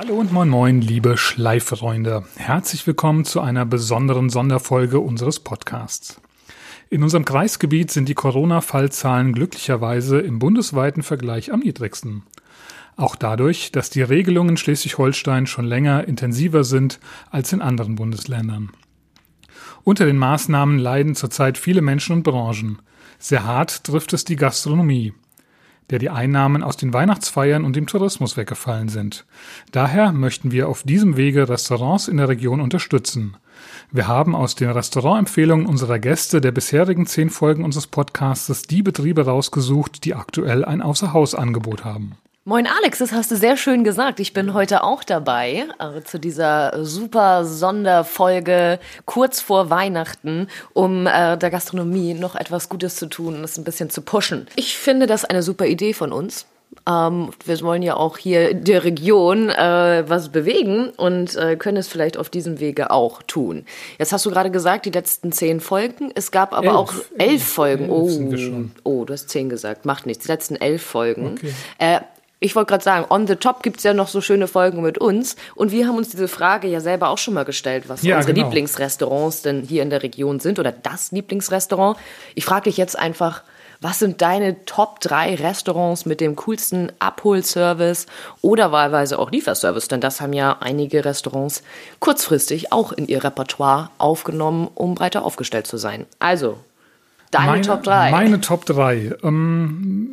Hallo und moin moin, liebe Schleiffreunde. Herzlich willkommen zu einer besonderen Sonderfolge unseres Podcasts. In unserem Kreisgebiet sind die Corona-Fallzahlen glücklicherweise im bundesweiten Vergleich am niedrigsten. Auch dadurch, dass die Regelungen in Schleswig-Holstein schon länger intensiver sind als in anderen Bundesländern. Unter den Maßnahmen leiden zurzeit viele Menschen und Branchen. Sehr hart trifft es die Gastronomie der die Einnahmen aus den Weihnachtsfeiern und dem Tourismus weggefallen sind. Daher möchten wir auf diesem Wege Restaurants in der Region unterstützen. Wir haben aus den Restaurantempfehlungen unserer Gäste der bisherigen zehn Folgen unseres Podcastes die Betriebe rausgesucht, die aktuell ein Außerhausangebot haben. Moin Alex, das hast du sehr schön gesagt. Ich bin heute auch dabei äh, zu dieser super Sonderfolge kurz vor Weihnachten, um äh, der Gastronomie noch etwas Gutes zu tun und es ein bisschen zu pushen. Ich finde das eine super Idee von uns. Ähm, wir wollen ja auch hier in der Region äh, was bewegen und äh, können es vielleicht auf diesem Wege auch tun. Jetzt hast du gerade gesagt, die letzten zehn Folgen. Es gab aber elf, auch elf, elf Folgen. Elf oh, oh, du hast zehn gesagt. Macht nichts. Die letzten elf Folgen. Okay. Äh, ich wollte gerade sagen, on the top gibt's ja noch so schöne Folgen mit uns. Und wir haben uns diese Frage ja selber auch schon mal gestellt, was ja, unsere genau. Lieblingsrestaurants denn hier in der Region sind oder das Lieblingsrestaurant. Ich frage dich jetzt einfach, was sind deine Top 3 Restaurants mit dem coolsten Abholservice oder wahlweise auch Lieferservice? Denn das haben ja einige Restaurants kurzfristig auch in ihr Repertoire aufgenommen, um breiter aufgestellt zu sein. Also, deine meine, Top 3. Meine Top 3. Ähm,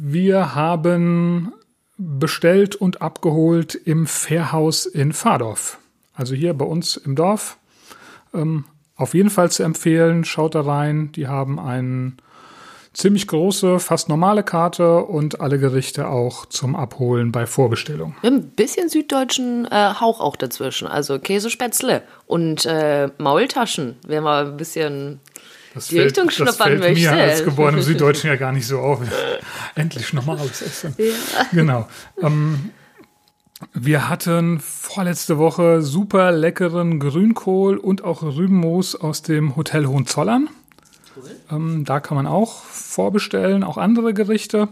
wir haben bestellt und abgeholt im Fährhaus in Fahrdorf. Also hier bei uns im Dorf. Ähm, auf jeden Fall zu empfehlen, schaut da rein. Die haben eine ziemlich große, fast normale Karte und alle Gerichte auch zum Abholen bei Vorbestellung. Ein bisschen süddeutschen äh, Hauch auch dazwischen. Also Käsespätzle und äh, Maultaschen. Wenn man ein bisschen das die fällt, Richtung schnuppern möchte. mir als geborenem Süddeutschen ja gar nicht so auf. Endlich normales Essen. Ja. Genau. Ähm, wir hatten vorletzte Woche super leckeren Grünkohl und auch Rübenmoos aus dem Hotel Hohenzollern. Cool. Ähm, da kann man auch vorbestellen, auch andere Gerichte.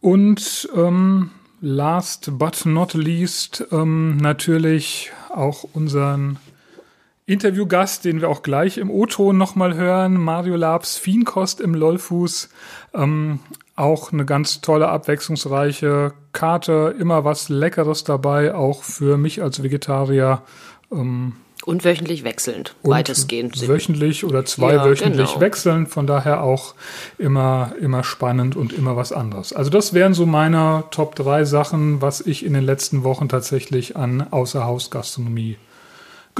Und ähm, last but not least ähm, natürlich auch unseren Interviewgast, den wir auch gleich im O-Ton nochmal hören, Mario Labs Fienkost im Lollfuß. Ähm, auch eine ganz tolle, abwechslungsreiche Karte, immer was Leckeres dabei, auch für mich als Vegetarier. Ähm, und wöchentlich wechselnd, und weitestgehend. Wöchentlich oder zweiwöchentlich ja, genau. wechseln, von daher auch immer, immer spannend und immer was anderes. Also das wären so meine Top 3 Sachen, was ich in den letzten Wochen tatsächlich an Außerhausgastronomie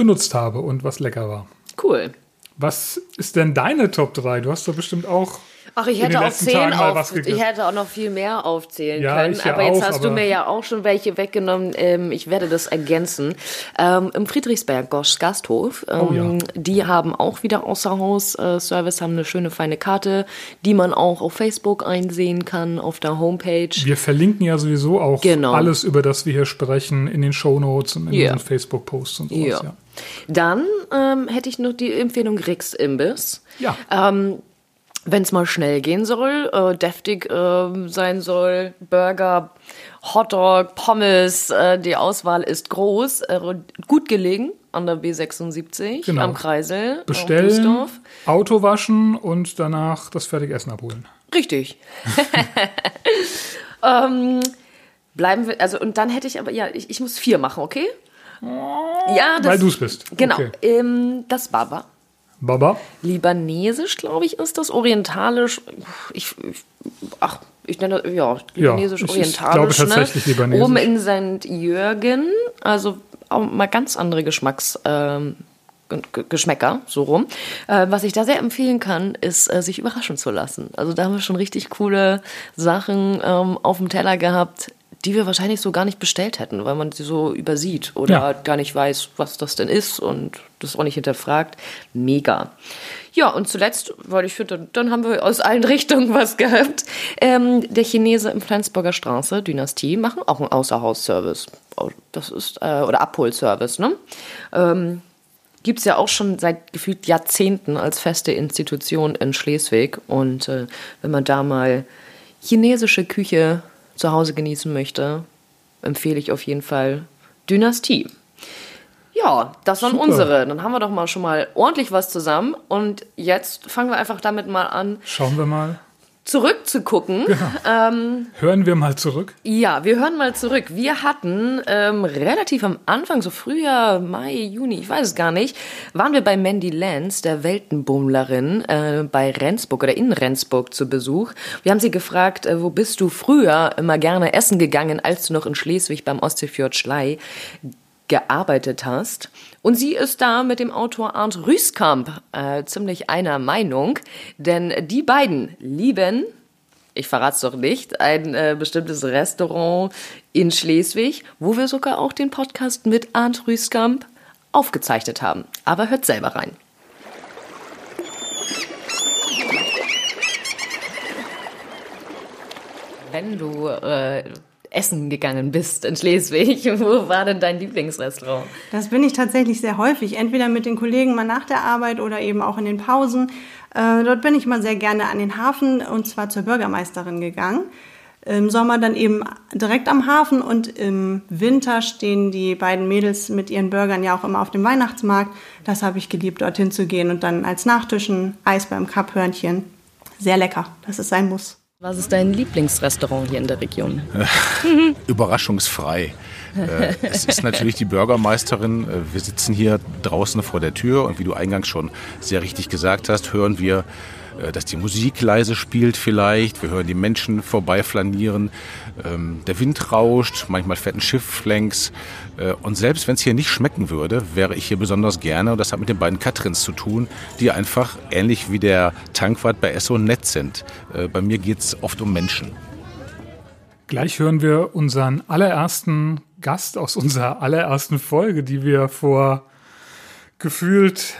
genutzt habe und was lecker war. Cool. Was ist denn deine Top 3? Du hast doch bestimmt auch Ach, ich hätte auch zehn auf, ich hätte auch noch viel mehr aufzählen ja, können. aber jetzt auch, hast du mir ja auch schon welche weggenommen. Ähm, ich werde das ergänzen. Ähm, Im Friedrichsberg Gosch Gasthof, ähm, oh, ja. die haben auch wieder Außerhaus-Service, haben eine schöne feine Karte, die man auch auf Facebook einsehen kann, auf der Homepage. Wir verlinken ja sowieso auch genau. alles, über das wir hier sprechen, in den Shownotes und in yeah. unseren Facebook-Posts und sowas. Ja. Dann ähm, hätte ich noch die Empfehlung Rix Imbiss. Ja. Ähm, wenn es mal schnell gehen soll, äh, deftig äh, sein soll, Burger, Hotdog, Pommes, äh, die Auswahl ist groß, äh, gut gelegen an der B76 genau. am Kreisel. Bestellen, Auto waschen und danach das fertige Essen abholen. Richtig. ähm, bleiben wir, also und dann hätte ich aber, ja, ich, ich muss vier machen, okay? Ja, das, Weil du es bist. Genau. Okay. Ähm, das Baba. Baba? Libanesisch, glaube ich, ist das. Orientalisch. Ich, ich ach, ich nenne ja libanesisch, ja, orientalisch. Ich glaube tatsächlich ne? libanesisch. Oben in St. Jürgen, also auch mal ganz andere Geschmacksrichtungen. Geschmäcker, so rum. Äh, was ich da sehr empfehlen kann, ist, äh, sich überraschen zu lassen. Also da haben wir schon richtig coole Sachen ähm, auf dem Teller gehabt, die wir wahrscheinlich so gar nicht bestellt hätten, weil man sie so übersieht oder ja. gar nicht weiß, was das denn ist und das auch nicht hinterfragt. Mega. Ja, und zuletzt, weil ich finde, dann haben wir aus allen Richtungen was gehabt. Ähm, der Chinese im Flensburger Straße, Dynastie, machen auch einen Außerhausservice. Oh, das ist, äh, oder Abholservice, ne? Ähm, Gibt es ja auch schon seit gefühlt Jahrzehnten als feste Institution in Schleswig. Und äh, wenn man da mal chinesische Küche zu Hause genießen möchte, empfehle ich auf jeden Fall Dynastie. Ja, das waren Super. unsere. Dann haben wir doch mal schon mal ordentlich was zusammen. Und jetzt fangen wir einfach damit mal an. Schauen wir mal zurückzugucken. Genau. Ähm, hören wir mal zurück? Ja, wir hören mal zurück. Wir hatten ähm, relativ am Anfang, so Frühjahr, Mai, Juni, ich weiß es gar nicht, waren wir bei Mandy Lenz, der Weltenbummlerin, äh, bei Rendsburg oder in Rendsburg zu Besuch. Wir haben sie gefragt, äh, wo bist du früher immer gerne essen gegangen, als du noch in Schleswig beim Ostseefjord Schlei gearbeitet hast. Und sie ist da mit dem Autor Arndt Rüskamp äh, ziemlich einer Meinung, denn die beiden lieben, ich verrate es doch nicht, ein äh, bestimmtes Restaurant in Schleswig, wo wir sogar auch den Podcast mit Arndt Rüskamp aufgezeichnet haben. Aber hört selber rein. Wenn du äh, essen gegangen bist in Schleswig. Wo war denn dein Lieblingsrestaurant? Das bin ich tatsächlich sehr häufig, entweder mit den Kollegen mal nach der Arbeit oder eben auch in den Pausen. Äh, dort bin ich mal sehr gerne an den Hafen und zwar zur Bürgermeisterin gegangen. Im Sommer dann eben direkt am Hafen und im Winter stehen die beiden Mädels mit ihren Burgern ja auch immer auf dem Weihnachtsmarkt. Das habe ich geliebt, dorthin zu gehen und dann als Nachtischen Eis beim Kapphörnchen. Sehr lecker, das ist ein Muss. Was ist dein Lieblingsrestaurant hier in der Region? Überraschungsfrei. Äh, es ist natürlich die Bürgermeisterin. Äh, wir sitzen hier draußen vor der Tür und wie du eingangs schon sehr richtig gesagt hast, hören wir dass die Musik leise spielt vielleicht. Wir hören die Menschen vorbeiflanieren. Ähm, der Wind rauscht, manchmal fährt ein Schiff längs. Äh, und selbst wenn es hier nicht schmecken würde, wäre ich hier besonders gerne. Und das hat mit den beiden Katrins zu tun, die einfach ähnlich wie der Tankwart bei Esso nett sind. Äh, bei mir geht es oft um Menschen. Gleich hören wir unseren allerersten Gast aus unserer allerersten Folge, die wir vor gefühlt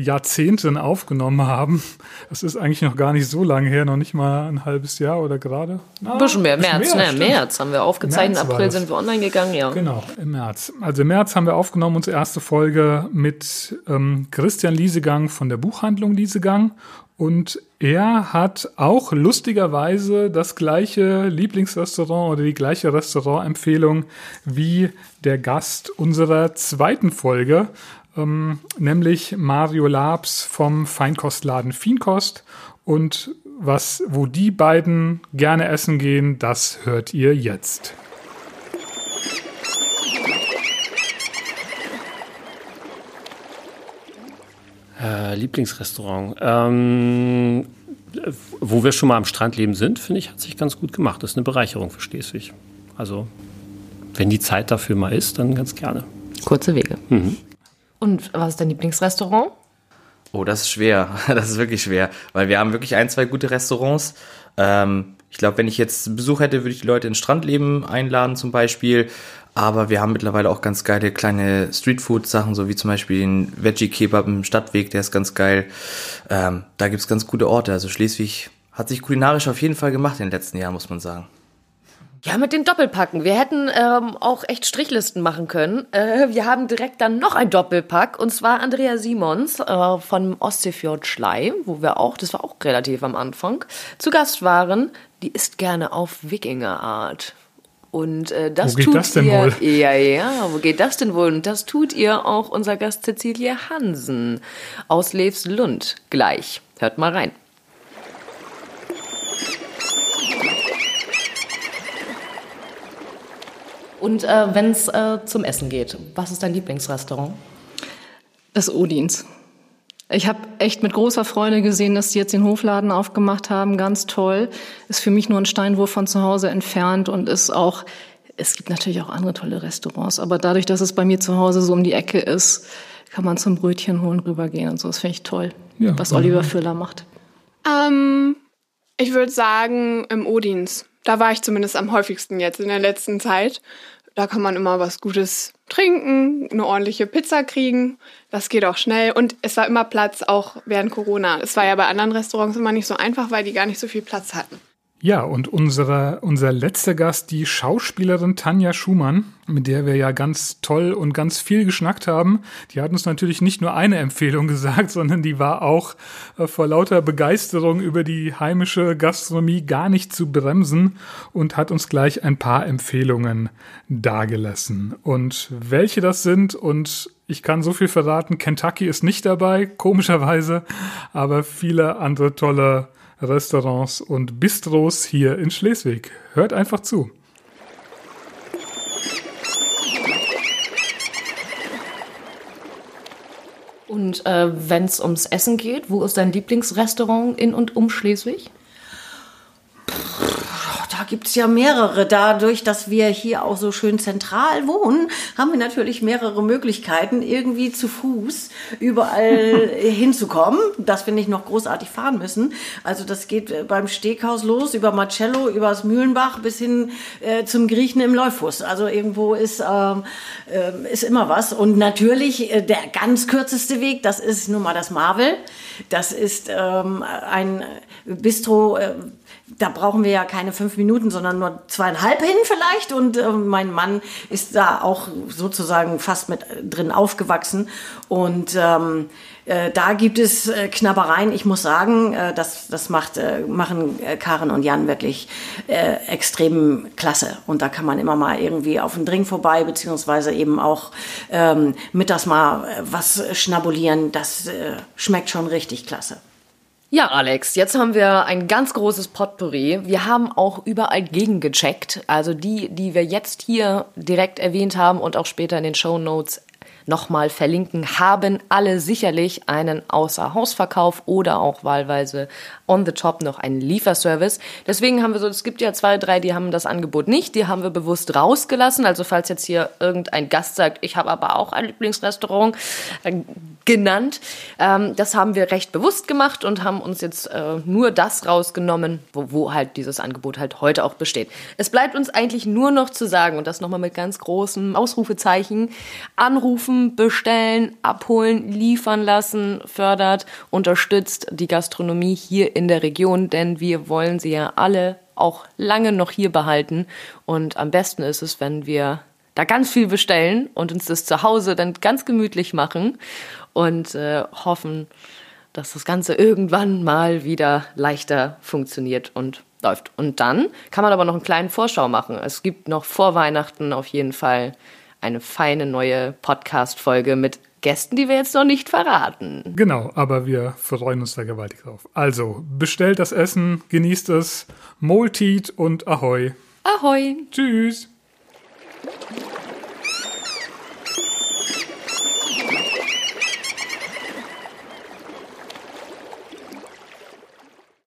Jahrzehnten aufgenommen haben. Das ist eigentlich noch gar nicht so lange her, noch nicht mal ein halbes Jahr oder gerade. Ein bisschen mehr, März, mehr, ne? März haben wir aufgezeichnet, im April sind wir online gegangen, ja. Genau, im März. Also im März haben wir aufgenommen unsere erste Folge mit ähm, Christian Liesegang von der Buchhandlung Liesegang und er hat auch lustigerweise das gleiche Lieblingsrestaurant oder die gleiche Restaurantempfehlung wie der Gast unserer zweiten Folge ähm, nämlich Mario Labs vom Feinkostladen Fienkost. Und was, wo die beiden gerne essen gehen, das hört ihr jetzt. Äh, Lieblingsrestaurant. Ähm, wo wir schon mal am Strandleben sind, finde ich, hat sich ganz gut gemacht. Das ist eine Bereicherung für Schleswig. Also, wenn die Zeit dafür mal ist, dann ganz gerne. Kurze Wege. Mhm. Und was ist dein Lieblingsrestaurant? Oh, das ist schwer. Das ist wirklich schwer, weil wir haben wirklich ein, zwei gute Restaurants. Ähm, ich glaube, wenn ich jetzt Besuch hätte, würde ich die Leute ins Strandleben einladen zum Beispiel. Aber wir haben mittlerweile auch ganz geile kleine Streetfood-Sachen, so wie zum Beispiel den Veggie-Kebab im Stadtweg, der ist ganz geil. Ähm, da gibt's ganz gute Orte. Also Schleswig hat sich kulinarisch auf jeden Fall gemacht in den letzten Jahren, muss man sagen. Ja, mit den Doppelpacken. Wir hätten ähm, auch echt Strichlisten machen können. Äh, wir haben direkt dann noch ein Doppelpack und zwar Andrea Simons äh, von Ostseefjord Schlei, wo wir auch, das war auch relativ am Anfang, zu Gast waren. Die isst gerne auf Wikingerart. Und äh, das wo geht tut das denn ihr, wohl? Ja, ja, wo geht das denn wohl? Und das tut ihr auch unser Gast Cecilie Hansen aus Levslund gleich. Hört mal rein. Und äh, wenn es äh, zum Essen geht, was ist dein Lieblingsrestaurant? Das Odins. Ich habe echt mit großer Freude gesehen, dass die jetzt den Hofladen aufgemacht haben. Ganz toll. Ist für mich nur ein Steinwurf von zu Hause entfernt und ist auch, es gibt natürlich auch andere tolle Restaurants, aber dadurch, dass es bei mir zu Hause so um die Ecke ist, kann man zum Brötchen holen rübergehen und so. Das finde ich toll, ja, was Oliver Füller macht. Ähm, ich würde sagen, im Odins. Da war ich zumindest am häufigsten jetzt in der letzten Zeit. Da kann man immer was Gutes trinken, eine ordentliche Pizza kriegen. Das geht auch schnell. Und es war immer Platz, auch während Corona. Es war ja bei anderen Restaurants immer nicht so einfach, weil die gar nicht so viel Platz hatten. Ja, und unsere, unser letzter Gast, die Schauspielerin Tanja Schumann, mit der wir ja ganz toll und ganz viel geschnackt haben, die hat uns natürlich nicht nur eine Empfehlung gesagt, sondern die war auch äh, vor lauter Begeisterung über die heimische Gastronomie gar nicht zu bremsen und hat uns gleich ein paar Empfehlungen dargelassen. Und welche das sind und ich kann so viel verraten, Kentucky ist nicht dabei, komischerweise, aber viele andere tolle Restaurants und Bistros hier in Schleswig. Hört einfach zu. Und äh, wenn es ums Essen geht, wo ist dein Lieblingsrestaurant in und um Schleswig? Gibt es ja mehrere. Dadurch, dass wir hier auch so schön zentral wohnen, haben wir natürlich mehrere Möglichkeiten, irgendwie zu Fuß überall hinzukommen, dass wir nicht noch großartig fahren müssen. Also das geht äh, beim Steghaus los, über Marcello, über das Mühlenbach bis hin äh, zum Griechen im Läufus. Also irgendwo ist, ähm, äh, ist immer was. Und natürlich äh, der ganz kürzeste Weg, das ist nun mal das Marvel. Das ist ähm, ein Bistro, äh, da brauchen wir ja keine fünf Minuten, sondern nur zweieinhalb hin vielleicht. Und äh, mein Mann ist da auch sozusagen fast mit drin aufgewachsen. Und ähm, äh, da gibt es äh, Knabbereien. Ich muss sagen, äh, das, das macht, äh, machen äh, Karen und Jan wirklich äh, extrem klasse. Und da kann man immer mal irgendwie auf den Drink vorbei, beziehungsweise eben auch ähm, mittags mal äh, was schnabulieren. Das äh, schmeckt schon richtig klasse. Ja, Alex, jetzt haben wir ein ganz großes Potpourri. Wir haben auch überall gegengecheckt. Also die, die wir jetzt hier direkt erwähnt haben und auch später in den Show Notes nochmal verlinken, haben alle sicherlich einen Außerhausverkauf oder auch wahlweise on the top noch einen Lieferservice. Deswegen haben wir so, es gibt ja zwei, drei, die haben das Angebot nicht, die haben wir bewusst rausgelassen. Also falls jetzt hier irgendein Gast sagt, ich habe aber auch ein Lieblingsrestaurant äh, genannt, ähm, das haben wir recht bewusst gemacht und haben uns jetzt äh, nur das rausgenommen, wo, wo halt dieses Angebot halt heute auch besteht. Es bleibt uns eigentlich nur noch zu sagen und das nochmal mit ganz großen Ausrufezeichen, anrufen, bestellen, abholen, liefern lassen, fördert, unterstützt die Gastronomie hier in der Region, denn wir wollen sie ja alle auch lange noch hier behalten. Und am besten ist es, wenn wir da ganz viel bestellen und uns das zu Hause dann ganz gemütlich machen und äh, hoffen, dass das Ganze irgendwann mal wieder leichter funktioniert und läuft. Und dann kann man aber noch einen kleinen Vorschau machen. Es gibt noch vor Weihnachten auf jeden Fall eine feine neue Podcast-Folge mit Gästen, die wir jetzt noch nicht verraten. Genau, aber wir freuen uns da gewaltig drauf. Also, bestellt das Essen, genießt es, Moltit und Ahoi. Ahoi. Tschüss.